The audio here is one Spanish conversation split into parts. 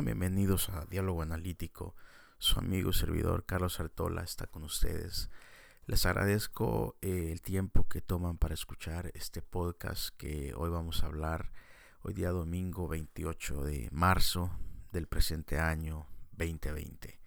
Bienvenidos a Diálogo Analítico. Su amigo y servidor Carlos Artola está con ustedes. Les agradezco eh, el tiempo que toman para escuchar este podcast que hoy vamos a hablar, hoy día domingo 28 de marzo del presente año 2020.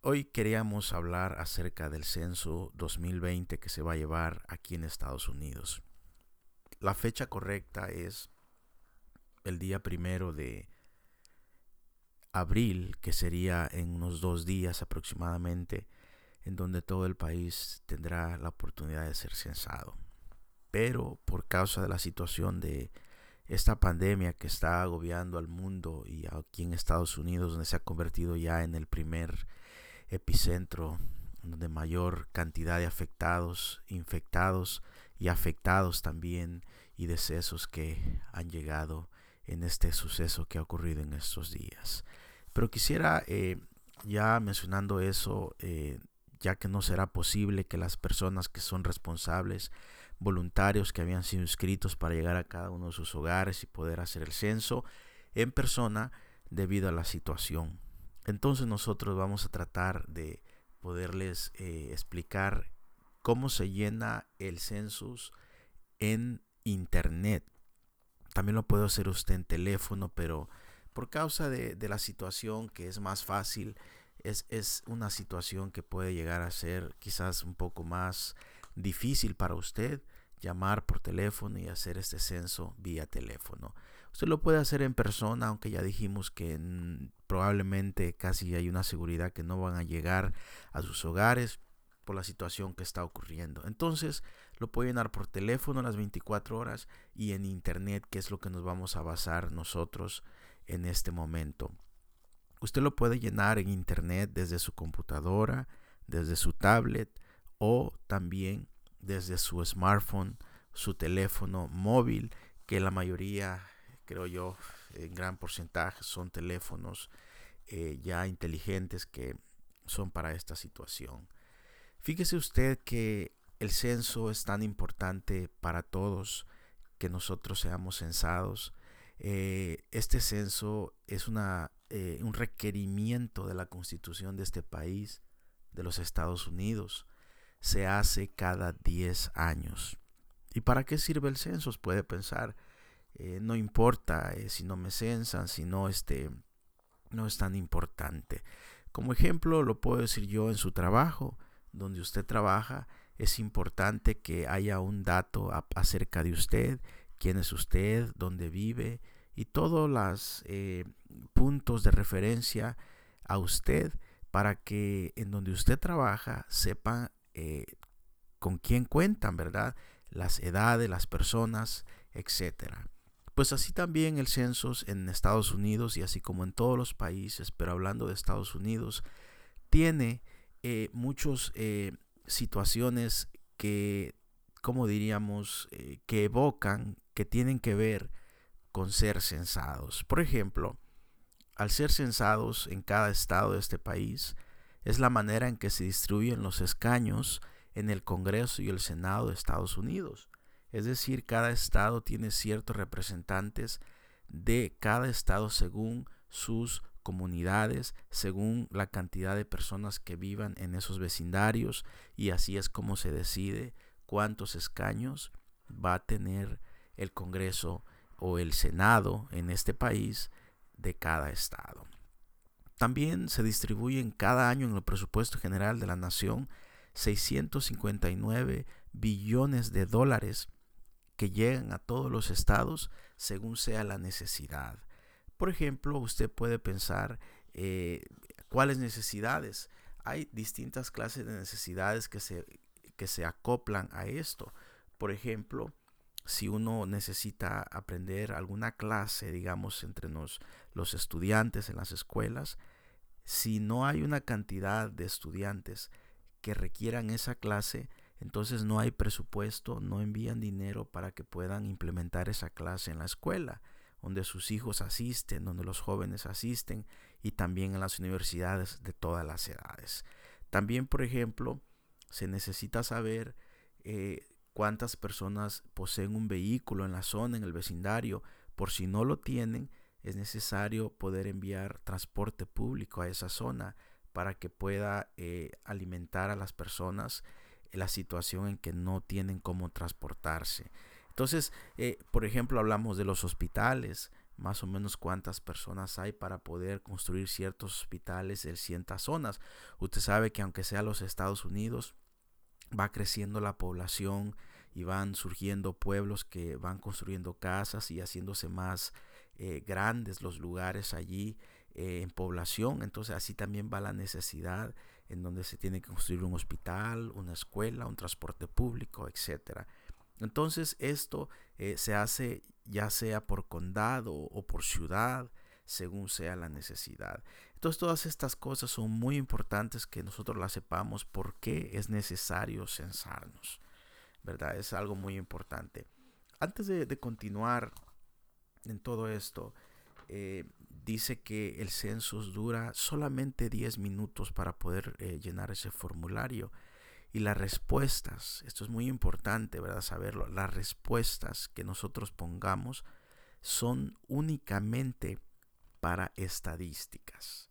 Hoy queríamos hablar acerca del censo 2020 que se va a llevar aquí en Estados Unidos. La fecha correcta es el día primero de abril, que sería en unos dos días aproximadamente, en donde todo el país tendrá la oportunidad de ser censado. Pero por causa de la situación de esta pandemia que está agobiando al mundo y aquí en Estados Unidos, donde se ha convertido ya en el primer epicentro de mayor cantidad de afectados, infectados y afectados también y decesos que han llegado en este suceso que ha ocurrido en estos días. Pero quisiera, eh, ya mencionando eso, eh, ya que no será posible que las personas que son responsables, voluntarios que habían sido inscritos para llegar a cada uno de sus hogares y poder hacer el censo en persona debido a la situación. Entonces nosotros vamos a tratar de poderles eh, explicar cómo se llena el census en internet. También lo puede hacer usted en teléfono, pero por causa de, la situación que es más fácil, es, es, una situación que puede llegar a ser quizás un poco más difícil para usted llamar por teléfono y hacer este censo vía teléfono. Usted lo puede hacer en persona, aunque ya dijimos que probablemente casi hay una seguridad que no van a llegar a sus hogares por la situación que está ocurriendo. Entonces, lo puede llenar por teléfono las 24 horas y en internet, que es lo que nos vamos a basar nosotros en este momento. Usted lo puede llenar en internet desde su computadora, desde su tablet o también desde su smartphone, su teléfono móvil, que la mayoría, creo yo, en gran porcentaje son teléfonos eh, ya inteligentes que son para esta situación. Fíjese usted que el censo es tan importante para todos que nosotros seamos censados eh, este censo es una, eh, un requerimiento de la constitución de este país, de los Estados Unidos. Se hace cada 10 años. ¿Y para qué sirve el censo? Puede pensar, eh, no importa si no me censan, si no, este, no es tan importante. Como ejemplo, lo puedo decir yo en su trabajo, donde usted trabaja, es importante que haya un dato acerca de usted, quién es usted, dónde vive y todos los eh, puntos de referencia a usted para que en donde usted trabaja sepan eh, con quién cuentan, ¿verdad? Las edades, las personas, etcétera. Pues así también el censo en Estados Unidos y así como en todos los países, pero hablando de Estados Unidos, tiene eh, muchas situaciones que, como diríamos, que evocan que tienen que ver con ser censados. Por ejemplo, al ser censados en cada estado de este país, es la manera en que se distribuyen los escaños en el Congreso y el Senado de Estados Unidos. Es decir, cada estado tiene ciertos representantes de cada estado según sus comunidades, según la cantidad de personas que vivan en esos vecindarios y así es como se decide cuántos escaños va a tener el Congreso o el Senado en este país de cada estado. También se distribuyen cada año en el presupuesto general de la nación 659 billones de dólares que llegan a todos los estados según sea la necesidad. Por ejemplo, usted puede pensar eh, cuáles necesidades. Hay distintas clases de necesidades que se, que se acoplan a esto. Por ejemplo, si uno necesita aprender alguna clase, digamos, entre los estudiantes en las escuelas, si no hay una cantidad de estudiantes que requieran esa clase, entonces no hay presupuesto, no envían dinero para que puedan implementar esa clase en la escuela, donde sus hijos asisten, donde los jóvenes asisten y también en las universidades de todas las edades. También, por ejemplo, se necesita saber eh, cuántas personas poseen un vehículo en la zona, en el vecindario. Por si no lo tienen, es necesario poder enviar transporte público a esa zona para que pueda eh, alimentar a las personas en la situación en que no tienen cómo transportarse. Entonces, eh, por ejemplo, hablamos de los hospitales, más o menos cuántas personas hay para poder construir ciertos hospitales en ciertas zonas. Usted sabe que aunque sea los Estados Unidos, va creciendo la población y van surgiendo pueblos que van construyendo casas y haciéndose más eh, grandes los lugares allí eh, en población. Entonces así también va la necesidad en donde se tiene que construir un hospital, una escuela, un transporte público, etcétera. Entonces esto eh, se hace ya sea por condado o por ciudad, según sea la necesidad. Entonces todas estas cosas son muy importantes que nosotros las sepamos porque es necesario censarnos. ¿Verdad? Es algo muy importante. Antes de, continuar en todo esto, eh, dice que el censo dura solamente 10 minutos para poder eh, llenar ese formulario. Y las respuestas, esto es muy importante, ¿verdad? Saberlo, las respuestas que nosotros pongamos son únicamente para estadísticas.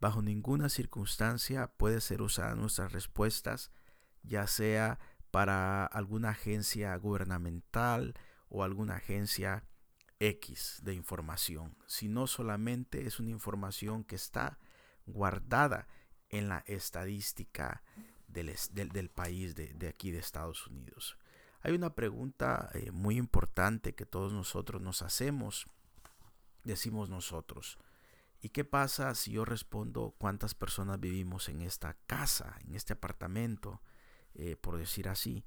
Bajo ninguna circunstancia puede ser usada nuestras respuestas, ya sea para alguna agencia gubernamental o alguna agencia X de información, sino solamente es una información que está guardada en la estadística del, país de, aquí de Estados Unidos. Hay una pregunta eh, muy importante que todos nosotros nos hacemos, decimos nosotros. ¿Y qué pasa si yo respondo cuántas personas vivimos en esta casa, en este apartamento, eh, por decir así?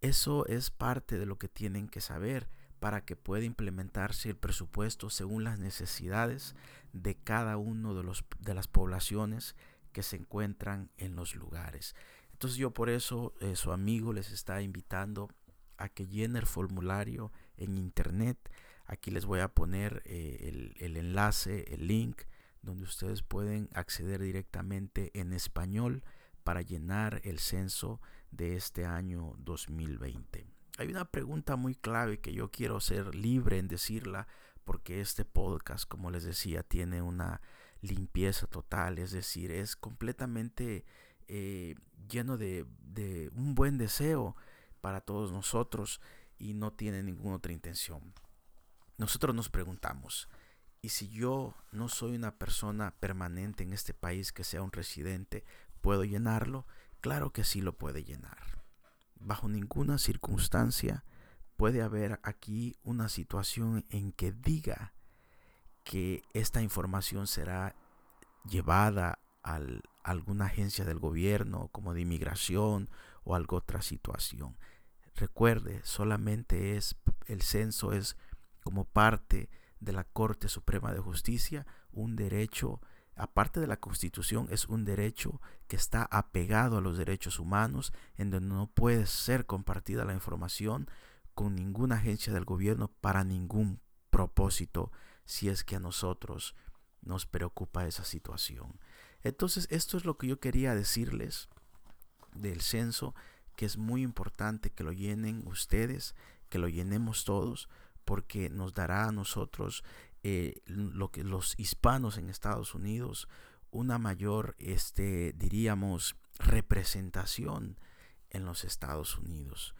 Eso es parte de lo que tienen que saber para que pueda implementarse el presupuesto según las necesidades de cada uno de, los, de las poblaciones que se encuentran en los lugares. Entonces yo por eso eh, su amigo les está invitando a que llene el formulario en internet. Aquí les voy a poner eh, el, enlace, el link, donde ustedes pueden acceder directamente en español para llenar el censo de este año 2020. Hay una pregunta muy clave que yo quiero ser libre en decirla porque este podcast, como les decía, tiene una limpieza total, es decir, es completamente eh, lleno de, un buen deseo para todos nosotros y no tiene ninguna otra intención. Nosotros nos preguntamos, ¿y si yo no soy una persona permanente en este país que sea un residente, ¿puedo llenarlo? Claro que sí lo puede llenar. Bajo ninguna circunstancia puede haber aquí una situación en que diga que esta información será llevada a alguna agencia del gobierno como de inmigración o algo otra situación. Recuerde, solamente es el censo es como parte de la Corte Suprema de Justicia un derecho aparte de la Constitución, es un derecho que está apegado a los derechos humanos, en donde no puede ser compartida la información con ninguna agencia del gobierno para ningún propósito, si es que a nosotros nos preocupa esa situación. Entonces, esto es lo que yo quería decirles del censo, que es muy importante que lo llenen ustedes, que lo llenemos todos, porque nos dará a nosotros, eh, lo que los hispanos en Estados Unidos, una mayor, este, diríamos, representación en los Estados Unidos.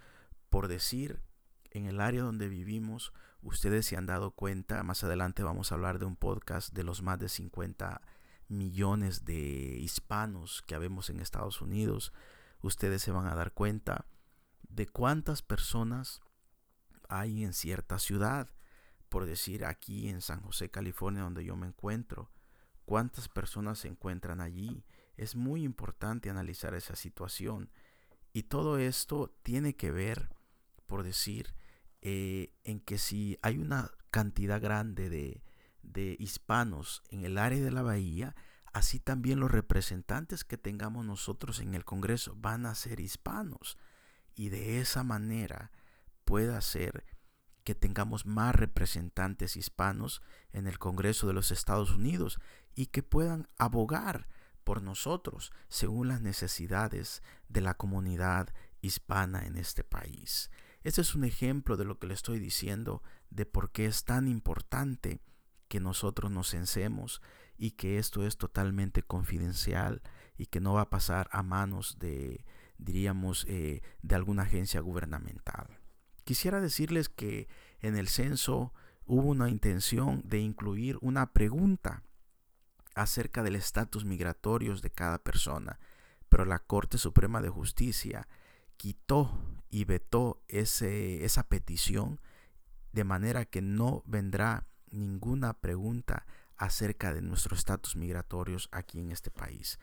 Por decir, en el área donde vivimos, ustedes se han dado cuenta, más adelante vamos a hablar de un podcast de los más de 50 millones de hispanos que habemos en Estados Unidos, ustedes se van a dar cuenta de cuántas personas hay en cierta ciudad. Por decir, aquí en San José, California, donde yo me encuentro, cuántas personas se encuentran allí. Es muy importante analizar esa situación. Y todo esto tiene que ver, por decir, eh, en que si hay una cantidad grande de, de hispanos en el área de la bahía, así también los representantes que tengamos nosotros en el Congreso van a ser hispanos. Y de esa manera puede ser que tengamos más representantes hispanos en el Congreso de los Estados Unidos y que puedan abogar por nosotros según las necesidades de la comunidad hispana en este país. Este es un ejemplo de lo que le estoy diciendo de por qué es tan importante que nosotros nos censemos y que esto es totalmente confidencial y que no va a pasar a manos de, diríamos, eh, de alguna agencia gubernamental. Quisiera decirles que en el censo hubo una intención de incluir una pregunta acerca del estatus migratorios de cada persona, pero la Corte Suprema de Justicia quitó y vetó ese, esa petición de manera que no vendrá ninguna pregunta acerca de nuestro estatus migratorios aquí en este país.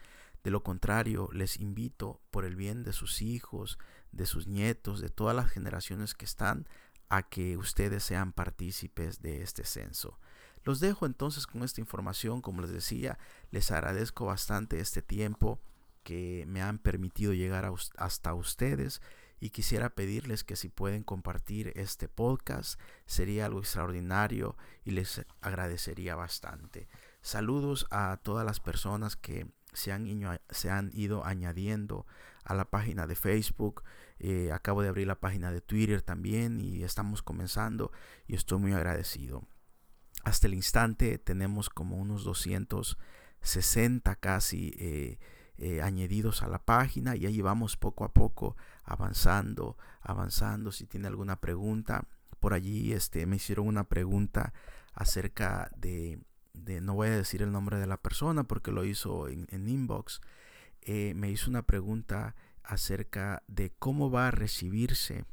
De lo contrario, les invito por el bien de sus hijos, de sus nietos, de todas las generaciones que están, a que ustedes sean partícipes de este censo. Los dejo entonces con esta información, como les decía, les agradezco bastante este tiempo que me han permitido llegar hasta ustedes y quisiera pedirles que si pueden compartir este podcast sería algo extraordinario y les agradecería bastante. Saludos a todas las personas que se han, se han ido añadiendo a la página de Facebook. Eh, acabo de abrir la página de Twitter también y estamos comenzando y estoy muy agradecido. Hasta el instante tenemos como unos 260 casi eh, eh, añadidos a la página y ahí vamos poco a poco avanzando, avanzando. Si tiene alguna pregunta, por allí este, me hicieron una pregunta acerca de, no voy a decir el nombre de la persona porque lo hizo en, inbox, eh, me hizo una pregunta acerca de cómo va a recibirse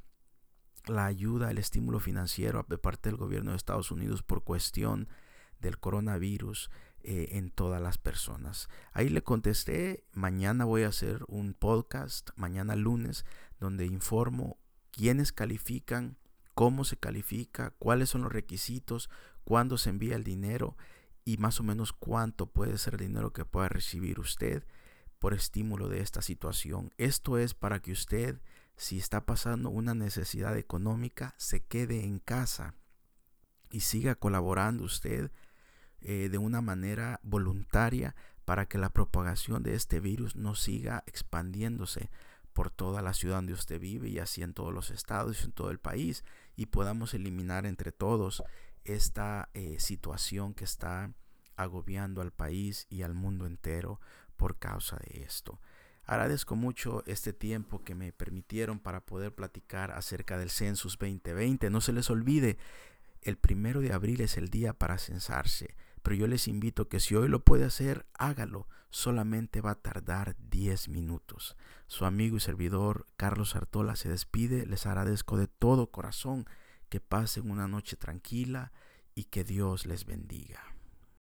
la ayuda, el estímulo financiero de parte del gobierno de Estados Unidos por cuestión del coronavirus eh, en todas las personas. Ahí le contesté, mañana voy a hacer un podcast, mañana lunes, donde informo quiénes califican, cómo se califica, cuáles son los requisitos, cuándo se envía el dinero y más o menos cuánto puede ser el dinero que pueda recibir usted por estímulo de esta situación. Esto es para que usted, si está pasando una necesidad económica, se quede en casa y siga colaborando usted eh, de una manera voluntaria para que la propagación de este virus no siga expandiéndose por toda la ciudad donde usted vive y así en todos los estados y en todo el país y podamos eliminar entre todos esta eh, situación que está agobiando al país y al mundo entero por causa de esto. Agradezco mucho este tiempo que me permitieron para poder platicar acerca del Census 2020. No se les olvide, el primero de abril es el día para censarse, pero yo les invito que si hoy lo puede hacer, hágalo. Solamente va a tardar 10 minutos. Su amigo y servidor Carlos Artola se despide. Les agradezco de todo corazón que pasen una noche tranquila y que Dios les bendiga.